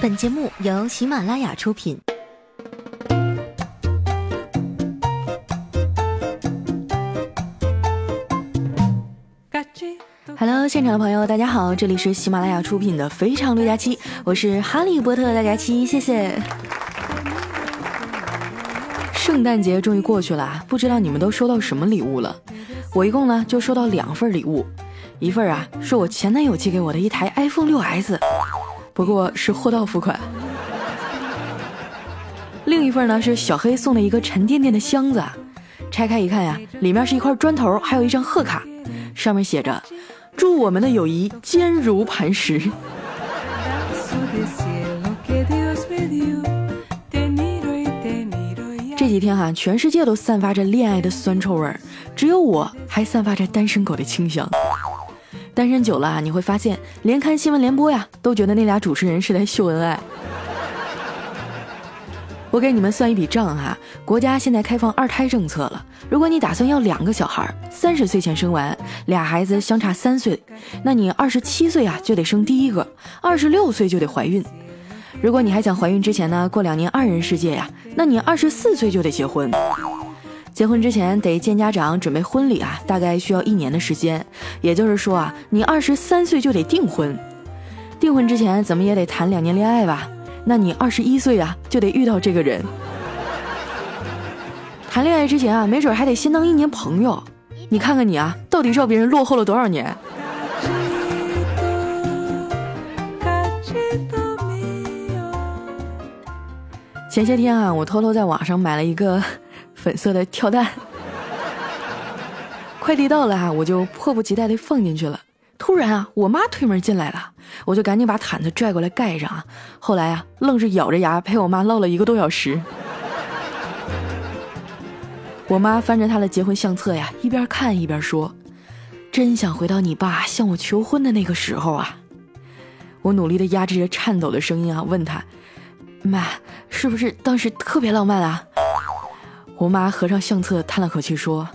本节目由喜马拉雅出品。Hello，现场的朋友，大家好，这里是喜马拉雅出品的《非常六加七》，我是哈利波特大家七，谢谢。圣诞节终于过去了，不知道你们都收到什么礼物了？我一共呢就收到两份礼物，一份啊是我前男友寄给我的一台 iPhone 六 S，不过是货到付款。另一份呢是小黑送的一个沉甸甸的箱子，拆开一看呀，里面是一块砖头，还有一张贺卡，上面写着。祝我们的友谊坚如磐石。这几天哈，全世界都散发着恋爱的酸臭味，只有我还散发着单身狗的清香。单身久了啊，你会发现，连看新闻联播呀，都觉得那俩主持人是在秀恩爱。我给你们算一笔账哈，国家现在开放二胎政策了。如果你打算要两个小孩，三十岁前生完，俩孩子相差三岁，那你二十七岁啊就得生第一个，二十六岁就得怀孕。如果你还想怀孕之前呢过两年二人世界呀，那你二十四岁就得结婚。结婚之前得见家长，准备婚礼啊，大概需要一年的时间。也就是说啊，你二十三岁就得订婚，订婚之前怎么也得谈两年恋爱吧。那你二十一岁啊，就得遇到这个人。谈恋爱之前啊，没准还得先当一年朋友。你看看你啊，到底知道别人落后了多少年？前些天啊，我偷偷在网上买了一个粉色的跳蛋，快递到了啊，我就迫不及待的放进去了。突然啊，我妈推门进来了，我就赶紧把毯子拽过来盖上啊。后来啊，愣是咬着牙陪我妈唠了一个多小时。我妈翻着她的结婚相册呀，一边看一边说：“真想回到你爸向我求婚的那个时候啊！”我努力的压制着颤抖的声音啊，问她：“妈，是不是当时特别浪漫啊？”我妈合上相册，叹了口气说：“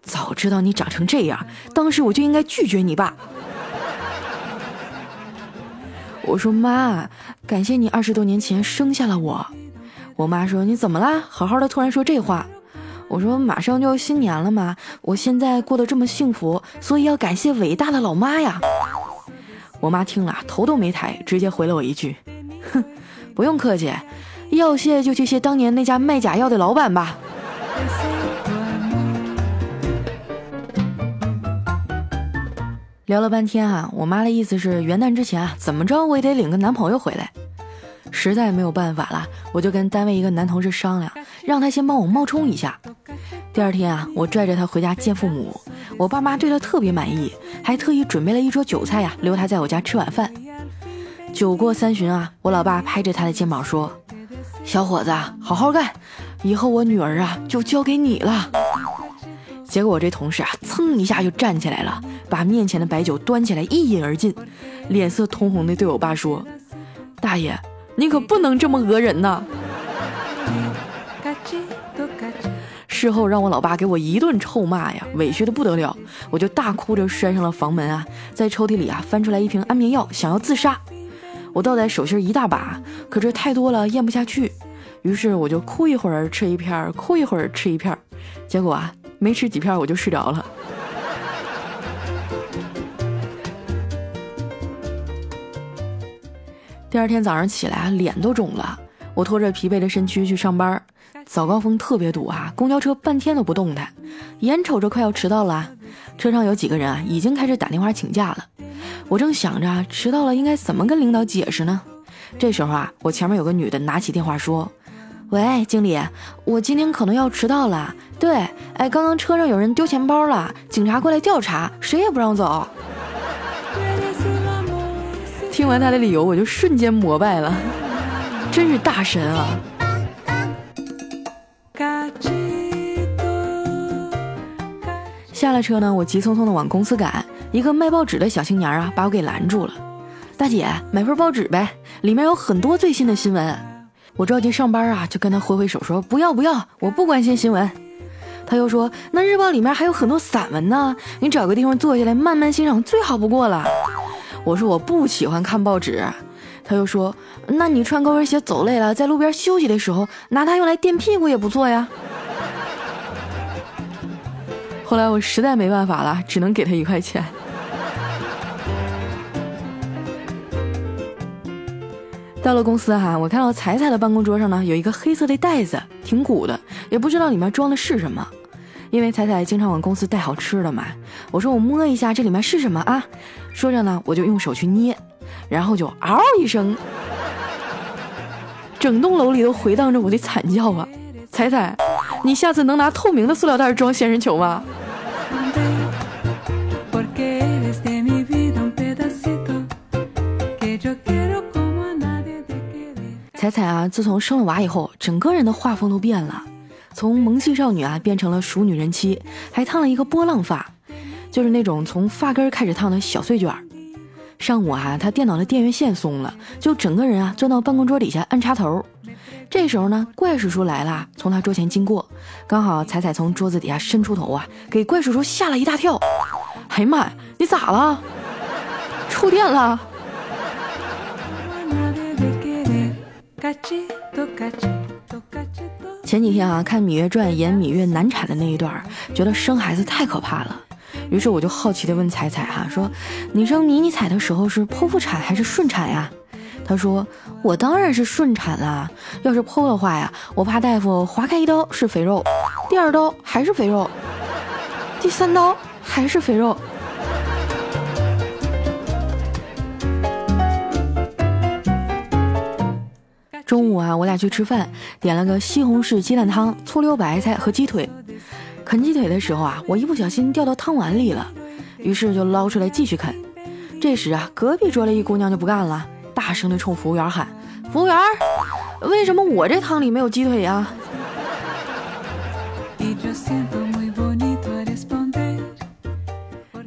早知道你长成这样，当时我就应该拒绝你爸。”我说妈，感谢你二十多年前生下了我。我妈说你怎么啦？好好的突然说这话。我说马上就要新年了嘛，我现在过得这么幸福，所以要感谢伟大的老妈呀。我妈听了头都没抬，直接回了我一句：哼，不用客气，要谢就去谢当年那家卖假药的老板吧。聊了半天啊，我妈的意思是元旦之前啊，怎么着我也得领个男朋友回来。实在没有办法了，我就跟单位一个男同事商量，让他先帮我冒充一下。第二天啊，我拽着他回家见父母，我爸妈对他特别满意，还特意准备了一桌酒菜呀，留他在我家吃晚饭。酒过三巡啊，我老爸拍着他的肩膀说：“小伙子，好好干，以后我女儿啊就交给你了。”结果我这同事啊，噌一下就站起来了，把面前的白酒端起来一饮而尽，脸色通红的对我爸说：“大爷，你可不能这么讹人呐！”事后让我老爸给我一顿臭骂呀，委屈的不得了，我就大哭着拴上了房门啊，在抽屉里啊翻出来一瓶安眠药，想要自杀。我倒在手心一大把，可这太多了，咽不下去，于是我就哭一会儿吃一片，哭一会儿吃一片，结果啊。没吃几片我就睡着了。第二天早上起来脸都肿了。我拖着疲惫的身躯去上班，早高峰特别堵啊，公交车半天都不动弹，眼瞅着快要迟到了。车上有几个人啊，已经开始打电话请假了。我正想着迟到了应该怎么跟领导解释呢？这时候啊，我前面有个女的拿起电话说。喂，经理，我今天可能要迟到了。对，哎，刚刚车上有人丢钱包了，警察过来调查，谁也不让走。听完他的理由，我就瞬间膜拜了，真是大神啊！下了车呢，我急匆匆的往公司赶，一个卖报纸的小青年啊，把我给拦住了。大姐，买份报纸呗，里面有很多最新的新闻。我着急上班啊，就跟他挥挥手说不要不要，我不关心新闻。他又说那日报里面还有很多散文呢，你找个地方坐下来慢慢欣赏最好不过了。我说我不喜欢看报纸。他又说：“那你穿高跟鞋走累了，在路边休息的时候拿它用来垫屁股也不错呀。”后来我实在没办法了，只能给他一块钱。到了公司哈，我看到彩彩的办公桌上呢有一个黑色的袋子，挺鼓的，也不知道里面装的是什么。因为彩彩经常往公司带好吃的嘛，我说我摸一下这里面是什么啊？说着呢，我就用手去捏，然后就嗷一声，整栋楼里都回荡着我的惨叫啊！彩彩，你下次能拿透明的塑料袋装仙人球吗？彩彩啊，自从生了娃以后，整个人的画风都变了，从萌系少女啊变成了熟女人妻，还烫了一个波浪发，就是那种从发根开始烫的小碎卷。上午啊，她电脑的电源线松了，就整个人啊钻到办公桌底下按插头。这时候呢，怪叔叔来了，从他桌前经过，刚好彩彩从桌子底下伸出头啊，给怪叔叔吓了一大跳。哎呀妈呀，你咋了？触电了？前几天啊，看《芈月传》演芈月难产的那一段，觉得生孩子太可怕了。于是我就好奇的问彩彩哈，说你生妮妮彩的时候是剖腹产还是顺产呀？她说我当然是顺产啦，要是剖的话呀，我怕大夫划开一刀是肥肉，第二刀还是肥肉，第三刀还是肥肉。中午啊，我俩去吃饭，点了个西红柿鸡蛋汤、醋溜白菜和鸡腿。啃鸡腿的时候啊，我一不小心掉到汤碗里了，于是就捞出来继续啃。这时啊，隔壁桌的一姑娘就不干了，大声的冲服务员喊：“服务员，为什么我这汤里没有鸡腿呀？”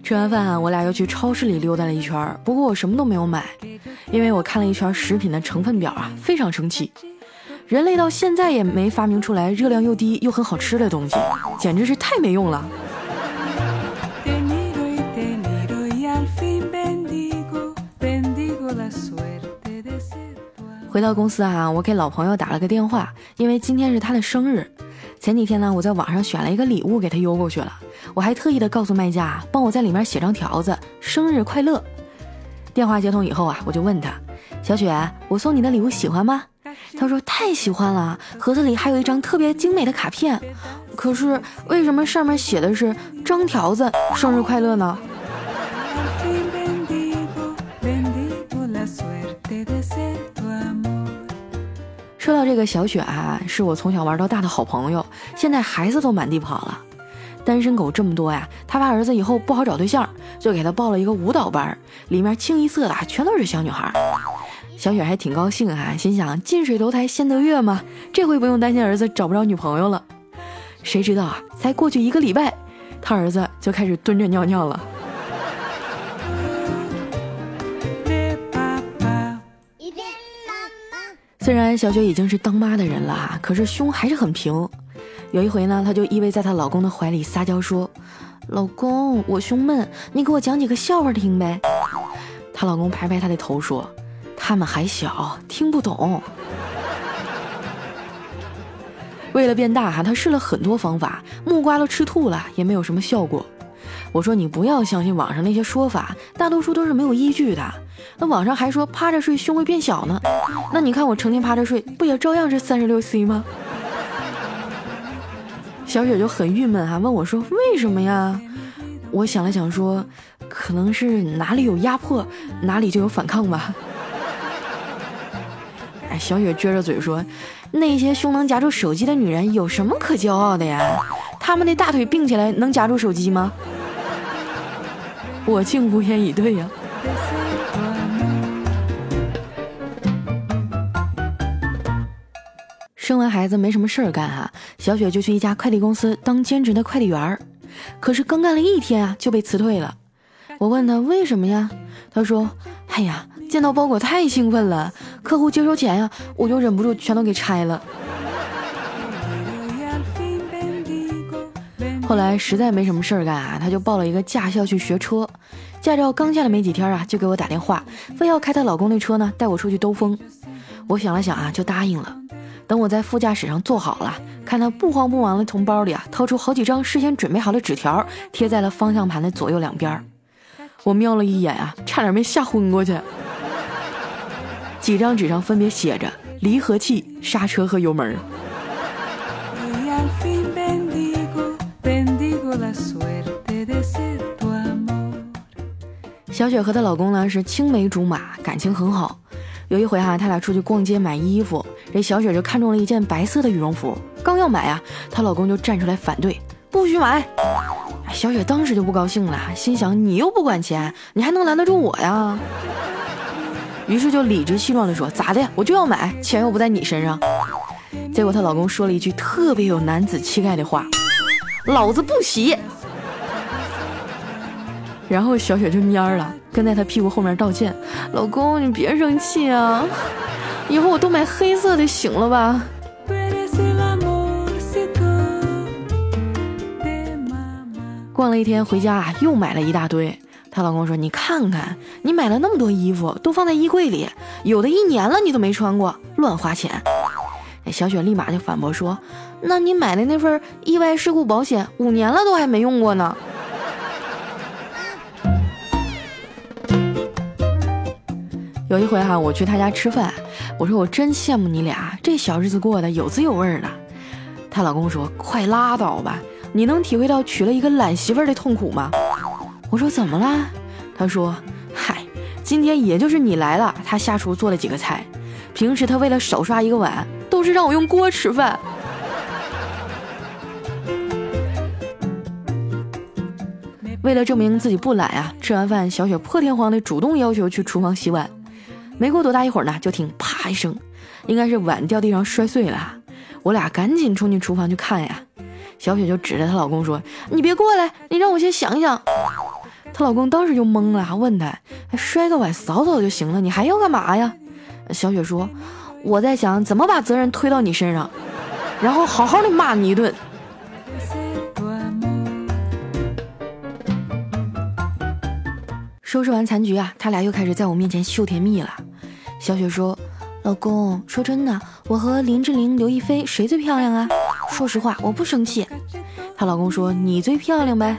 吃完饭啊，我俩又去超市里溜达了一圈，不过我什么都没有买，因为我看了一圈食品的成分表啊，非常生气。人类到现在也没发明出来热量又低又很好吃的东西，简直是太没用了。回到公司啊，我给老朋友打了个电话，因为今天是他的生日。前几天呢，我在网上选了一个礼物给他邮过去了。我还特意的告诉卖家，帮我在里面写张条子，生日快乐。电话接通以后啊，我就问他，小雪，我送你的礼物喜欢吗？他说太喜欢了，盒子里还有一张特别精美的卡片。可是为什么上面写的是张条子生日快乐呢？说到这个小雪啊，是我从小玩到大的好朋友，现在孩子都满地跑了。单身狗这么多呀，他怕儿子以后不好找对象，就给他报了一个舞蹈班，里面清一色的全都是小女孩。小雪还挺高兴啊，心想近水楼台先得月嘛，这回不用担心儿子找不着女朋友了。谁知道啊，才过去一个礼拜，他儿子就开始蹲着尿尿了。虽然小雪已经是当妈的人了哈，可是胸还是很平。有一回呢，她就依偎在她老公的怀里撒娇说：“老公，我胸闷，你给我讲几个笑话听呗。”她老公拍拍她的头说：“他们还小，听不懂。”为了变大哈，她试了很多方法，木瓜都吃吐了，也没有什么效果。我说你不要相信网上那些说法，大多数都是没有依据的。那网上还说趴着睡胸会变小呢，那你看我成天趴着睡，不也照样是三十六 C 吗？小雪就很郁闷啊，问我说为什么呀？我想了想说，可能是哪里有压迫，哪里就有反抗吧。哎，小雪撅着嘴说，那些胸能夹住手机的女人有什么可骄傲的呀？她们的大腿并起来能夹住手机吗？我竟无言以对呀。生完孩子没什么事儿干哈，小雪就去一家快递公司当兼职的快递员儿。可是刚干了一天啊，就被辞退了。我问他为什么呀？他说：“哎呀，见到包裹太兴奋了，客户接收前呀，我就忍不住全都给拆了。”后来实在没什么事儿干啊，他就报了一个驾校去学车。驾照刚下来没几天啊，就给我打电话，非要开她老公那车呢，带我出去兜风。我想了想啊，就答应了。等我在副驾驶上坐好了，看他不慌不忙的从包里啊掏出好几张事先准备好的纸条，贴在了方向盘的左右两边。我瞄了一眼啊，差点没吓昏过去。几张纸上分别写着离合器、刹车和油门。小雪和她老公呢是青梅竹马，感情很好。有一回哈，他俩出去逛街买衣服，这小雪就看中了一件白色的羽绒服，刚要买啊，她老公就站出来反对，不许买。小雪当时就不高兴了，心想你又不管钱，你还能拦得住我呀？于是就理直气壮地说：“咋的？我就要买，钱又不在你身上。”结果她老公说了一句特别有男子气概的话：“老子不洗。”然后小雪就蔫了，跟在他屁股后面道歉：“老公，你别生气啊，以后我都买黑色的，行了吧？”逛了一天回家啊，又买了一大堆。她老公说：“你看看，你买了那么多衣服，都放在衣柜里，有的一年了你都没穿过，乱花钱。”小雪立马就反驳说：“那你买的那份意外事故保险，五年了都还没用过呢。”有一回哈，我去他家吃饭，我说我真羡慕你俩，这小日子过得有滋有味的。她老公说：“快拉倒吧，你能体会到娶了一个懒媳妇儿的痛苦吗？”我说：“怎么了？”他说：“嗨，今天也就是你来了，他下厨做了几个菜，平时他为了少刷一个碗，都是让我用锅吃饭。”为了证明自己不懒呀，吃完饭，小雪破天荒的主动要求去厨房洗碗。没过多大一会儿呢，就听啪一声，应该是碗掉地上摔碎了。我俩赶紧冲进厨房去看呀。小雪就指着她老公说：“你别过来，你让我先想想。”她老公当时就懵了，还问她：“摔个碗扫扫就行了，你还要干嘛呀？”小雪说：“我在想怎么把责任推到你身上，然后好好的骂你一顿。”收拾完残局啊，他俩又开始在我面前秀甜蜜了。小雪说：“老公，说真的，我和林志玲、刘亦菲谁最漂亮啊？说实话，我不生气。”她老公说：“你最漂亮呗。”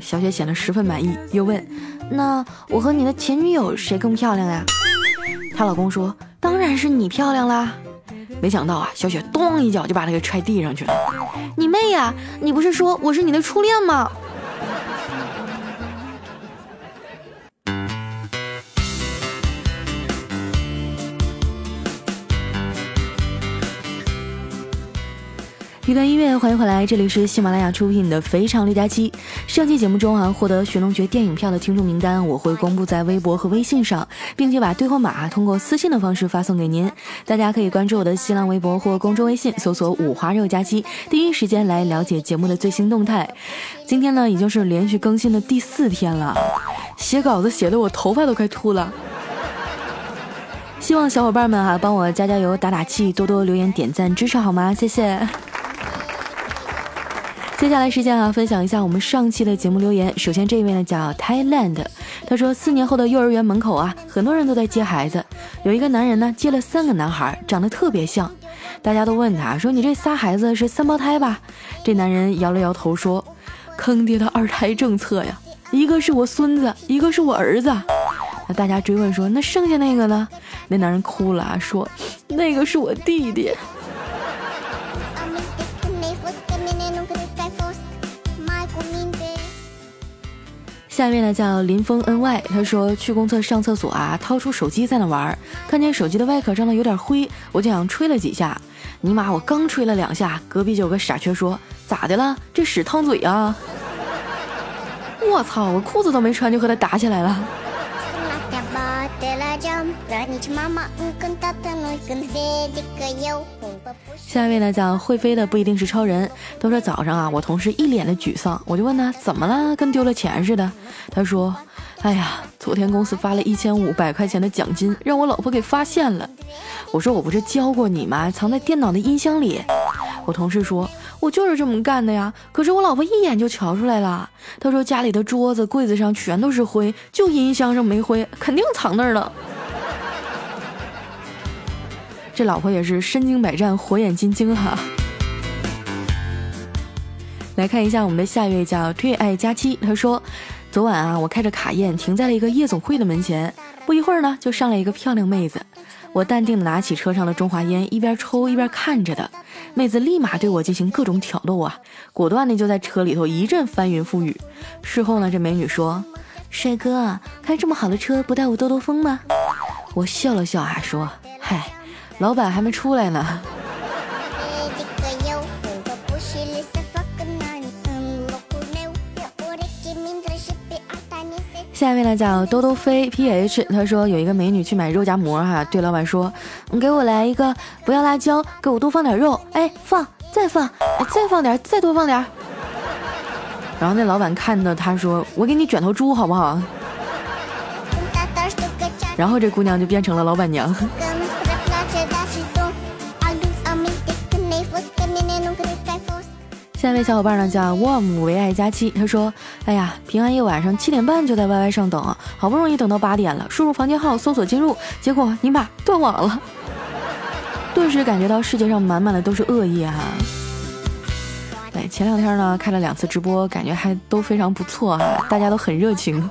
小雪显得十分满意，又问：“那我和你的前女友谁更漂亮呀？”她老公说：“当然是你漂亮啦。”没想到啊，小雪咚一脚就把他给踹地上去了。“你妹呀！你不是说我是你的初恋吗？”一段音乐，欢迎回来，这里是喜马拉雅出品的《非常六加七》。上期节目中啊，获得《寻龙诀》电影票的听众名单，我会公布在微博和微信上，并且把兑换码通过私信的方式发送给您。大家可以关注我的新浪微博或公众微信，搜索“五花肉加七”，第一时间来了解节目的最新动态。今天呢，已经是连续更新的第四天了，写稿子写的我头发都快秃了。希望小伙伴们啊，帮我加加油、打打气，多多留言点赞支持好吗？谢谢。接下来时间啊，分享一下我们上期的节目留言。首先这一位呢叫 Thailand，他说四年后的幼儿园门口啊，很多人都在接孩子。有一个男人呢接了三个男孩，长得特别像，大家都问他说：“你这仨孩子是三胞胎吧？”这男人摇了摇头说：“坑爹的二胎政策呀，一个是我孙子，一个是我儿子。”那大家追问说：“那剩下那个呢？”那男人哭了啊说：“那个是我弟弟。”下面呢叫林峰 ny，他说去公厕上厕所啊，掏出手机在那玩，看见手机的外壳上呢有点灰，我就想吹了几下，尼玛我刚吹了两下，隔壁就有个傻缺说咋的了？这屎烫嘴啊！我操，我裤子都没穿就和他打起来了。下一位呢叫会飞的不一定是超人。都说早上啊，我同事一脸的沮丧，我就问他怎么了，跟丢了钱似的。他说：“哎呀，昨天公司发了一千五百块钱的奖金，让我老婆给发现了。”我说：“我不是教过你吗？藏在电脑的音箱里。”我同事说：“我就是这么干的呀。可是我老婆一眼就瞧出来了，她说家里的桌子、柜子上全都是灰，就音箱上没灰，肯定藏那儿了。这老婆也是身经百战，火眼金睛哈。来看一下我们的下一位叫推爱佳期，他说。昨晚啊，我开着卡宴停在了一个夜总会的门前，不一会儿呢，就上来一个漂亮妹子。我淡定的拿起车上的中华烟，一边抽一边看着的。妹子立马对我进行各种挑逗啊，果断的就在车里头一阵翻云覆雨。事后呢，这美女说：“帅哥，开这么好的车，不带我兜兜风吗？”我笑了笑啊，说：“嗨，老板还没出来呢。”下一位呢叫兜兜飞 ph，他说有一个美女去买肉夹馍哈，对老板说，你给我来一个，不要辣椒，给我多放点肉，哎放，再放，再放点，再多放点。然后那老板看到他说，我给你卷头猪好不好？然后这姑娘就变成了老板娘。下一位小伙伴呢叫 warm 唯爱佳期，他说：“哎呀，平安夜晚上七点半就在 YY 上等，好不容易等到八点了，输入房间号搜索进入，结果尼玛断网了，顿时感觉到世界上满满的都是恶意哈。”哎，前两天呢开了两次直播，感觉还都非常不错哈，大家都很热情，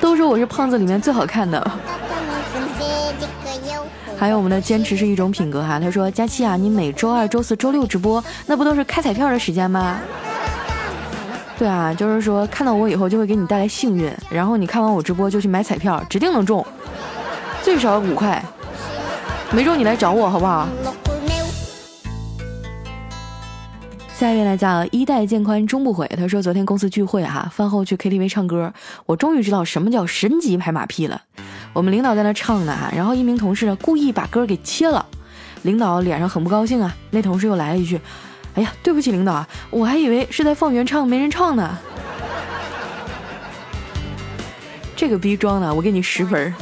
都说我是胖子里面最好看的。还有我们的坚持是一种品格哈，他说佳期啊，你每周二、周四周六直播，那不都是开彩票的时间吗？对啊，就是说看到我以后就会给你带来幸运，然后你看完我直播就去买彩票，指定能中，最少五块，没中你来找我好不好？下一位呢叫一代渐宽终不悔，他说昨天公司聚会哈，饭后去 KTV 唱歌，我终于知道什么叫神级拍马屁了。我们领导在那唱呢，然后一名同事呢故意把歌给切了，领导脸上很不高兴啊。那同事又来了一句：“哎呀，对不起领导，我还以为是在放原唱，没人唱呢。”这个逼装的，我给你十分。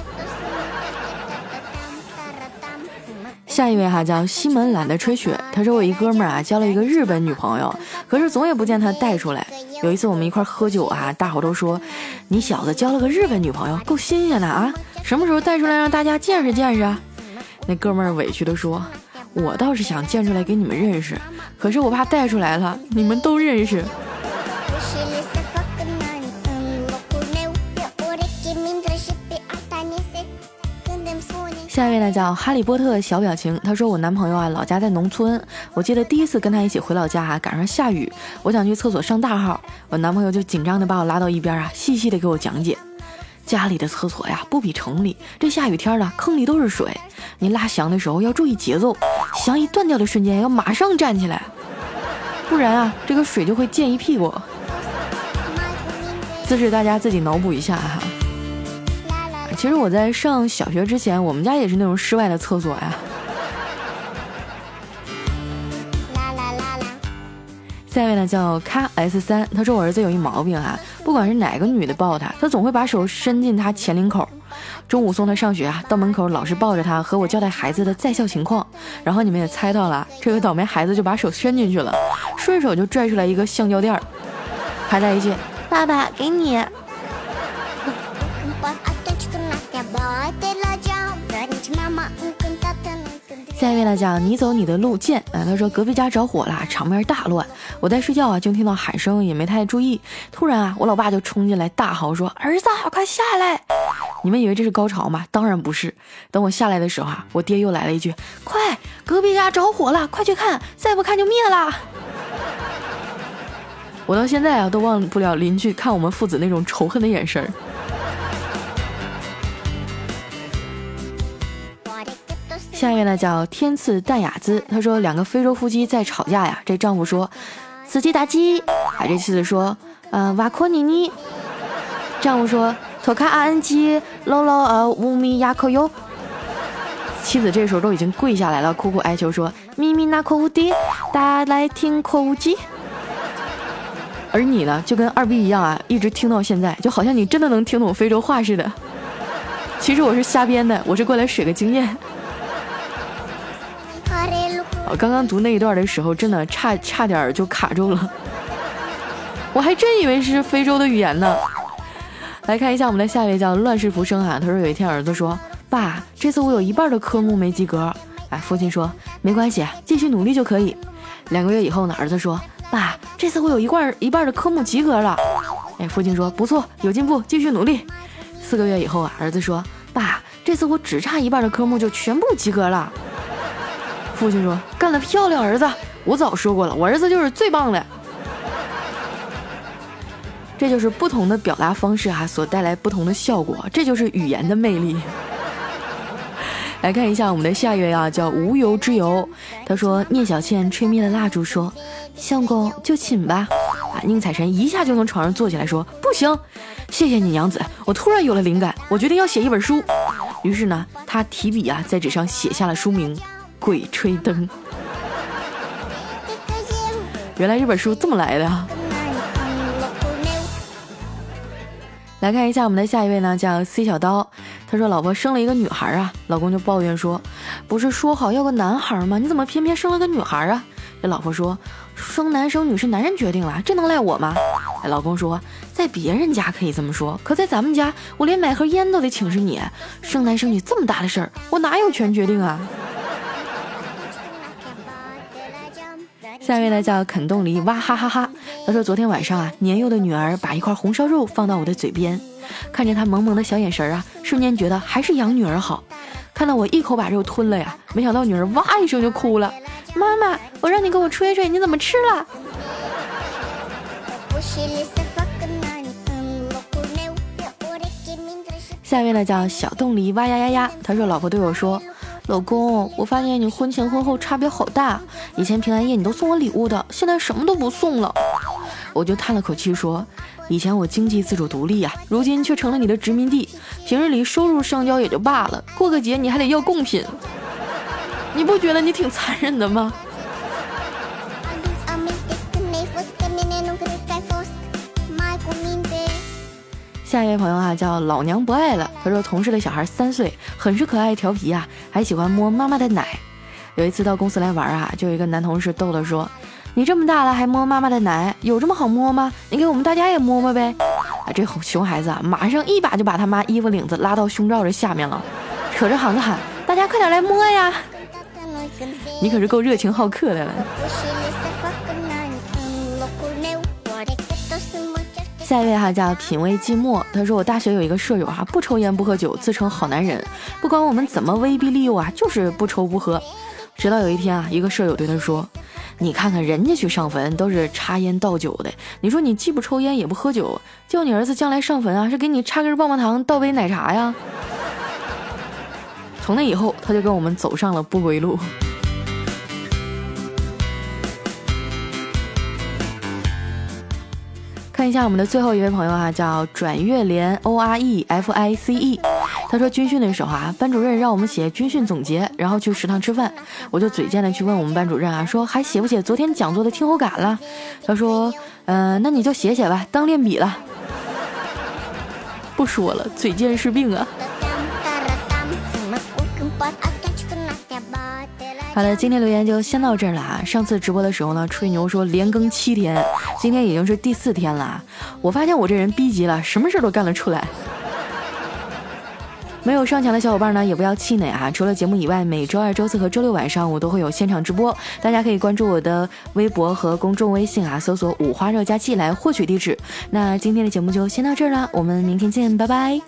下一位哈叫西门懒得吹雪，他说我一哥们儿啊交了一个日本女朋友，可是总也不见他带出来。有一次我们一块喝酒啊，大伙都说你小子交了个日本女朋友，够新鲜的啊！什么时候带出来让大家见识见识？那哥们儿委屈的说，我倒是想见出来给你们认识，可是我怕带出来了你们都认识。下一位呢叫哈利波特小表情，他说我男朋友啊老家在农村，我记得第一次跟他一起回老家啊赶上下雨，我想去厕所上大号，我男朋友就紧张的把我拉到一边啊细细的给我讲解，家里的厕所呀不比城里，这下雨天了坑里都是水，你拉翔的时候要注意节奏，翔一断掉的瞬间要马上站起来，不然啊这个水就会溅一屁股，姿势大家自己脑补一下哈。其实我在上小学之前，我们家也是那种室外的厕所呀。下一位呢叫咔 S 三，他说我儿子有一毛病啊，不管是哪个女的抱他，他总会把手伸进他前领口。中午送他上学啊，到门口老是抱着他和我交代孩子的在校情况，然后你们也猜到了，这个倒霉孩子就把手伸进去了，顺手就拽出来一个橡胶垫儿，还带一句爸爸给你。下一位呢叫你走你的路见啊，他说隔壁家着火了，场面大乱，我在睡觉啊，就听到喊声，也没太注意，突然啊，我老爸就冲进来大嚎说：“儿子，快下来！”你们以为这是高潮吗？当然不是。等我下来的时候啊，我爹又来了一句：“快，隔壁家着火了，快去看，再不看就灭了。”我到现在啊都忘不了邻居看我们父子那种仇恨的眼神儿。下一位呢叫天赐淡雅姿，他说两个非洲夫妻在吵架呀，这丈夫说司机打鸡，啊这妻子说嗯瓦库尼尼，丈夫说托卡阿恩基喽喽呃乌米亚科哟，妻子这时候都已经跪下来了，苦苦哀求说咪咪那科乌迪，大家来听科乌基，而你呢就跟二逼一样啊，一直听到现在，就好像你真的能听懂非洲话似的，其实我是瞎编的，我是过来水个经验。刚刚读那一段的时候，真的差差点就卡住了，我还真以为是非洲的语言呢。来看一下我们的下一位叫乱世浮生啊，他说有一天儿子说：“爸，这次我有一半的科目没及格。”哎，父亲说：“没关系，继续努力就可以。”两个月以后呢，儿子说：“爸，这次我有一半一半的科目及格了。”哎，父亲说：“不错，有进步，继续努力。”四个月以后啊，儿子说：“爸，这次我只差一半的科目就全部及格了。”父亲说：“干得漂亮，儿子！我早说过了，我儿子就是最棒的。”这就是不同的表达方式啊，所带来不同的效果，这就是语言的魅力。来看一下我们的下一位啊，叫无由之由。他说：“聂小倩吹灭了蜡烛，说：相公就寝吧。”啊，宁采臣一下就从床上坐起来，说：“不行，谢谢你娘子，我突然有了灵感，我决定要写一本书。”于是呢，他提笔啊，在纸上写下了书名《鬼吹灯》。原来这本书这么来的。来看一下我们的下一位呢，叫 C 小刀。他说：“老婆生了一个女孩啊，老公就抱怨说，不是说好要个男孩吗？你怎么偏偏生了个女孩啊？”这老婆说：“生男生女是男人决定了，这能赖我吗？”哎，老公说：“在别人家可以这么说，可在咱们家，我连买盒烟都得请示你。生男生女这么大的事儿，我哪有权决定啊？”下一位呢叫肯冻梨，哇哈哈哈！他说昨天晚上啊，年幼的女儿把一块红烧肉放到我的嘴边，看着她萌萌的小眼神啊，瞬间觉得还是养女儿好。看到我一口把肉吞了呀，没想到女儿哇一声就哭了。妈妈，我让你给我吹吹，你怎么吃了？下一位呢叫小冻梨，哇呀呀呀！他说老婆对我说。老公，我发现你婚前婚后差别好大。以前平安夜你都送我礼物的，现在什么都不送了。我就叹了口气说：“以前我经济自主独立呀，如今却成了你的殖民地。平日里收入上交也就罢了，过个节你还得要贡品，你不觉得你挺残忍的吗？”下一位朋友啊，叫老娘不爱了。他说，同事的小孩三岁，很是可爱调皮啊，还喜欢摸妈妈的奶。有一次到公司来玩啊，就有一个男同事逗他说：“你这么大了还摸妈妈的奶，有这么好摸吗？你给我们大家也摸摸呗。”啊，这熊孩子啊，马上一把就把他妈衣服领子拉到胸罩这下面了，扯着嗓子喊：“大家快点来摸呀！”你可是够热情好客的了。下一位哈叫品味寂寞，他说我大学有一个舍友哈，不抽烟不喝酒，自称好男人，不管我们怎么威逼利诱啊，就是不抽不喝。直到有一天啊，一个舍友对他说：“你看看人家去上坟都是插烟倒酒的，你说你既不抽烟也不喝酒，叫你儿子将来上坟啊，是给你插根棒棒糖倒杯奶茶呀？”从那以后，他就跟我们走上了不归路。看一下我们的最后一位朋友啊，叫转月莲 O R E F I C E。他说军训的时候啊，班主任让我们写军训总结，然后去食堂吃饭。我就嘴贱的去问我们班主任啊，说还写不写昨天讲座的听后感了？他说，嗯，那你就写写吧，当练笔了。不说了，嘴贱是病啊。好了，今天留言就先到这儿了啊！上次直播的时候呢，吹牛说连更七天，今天已经是第四天了。我发现我这人逼急了，什么事儿都干得出来。没有上墙的小伙伴呢，也不要气馁啊！除了节目以外，每周二、周四和周六晚上我都会有现场直播，大家可以关注我的微博和公众微信啊，搜索“五花肉加气”来获取地址。那今天的节目就先到这儿了，我们明天见，拜拜。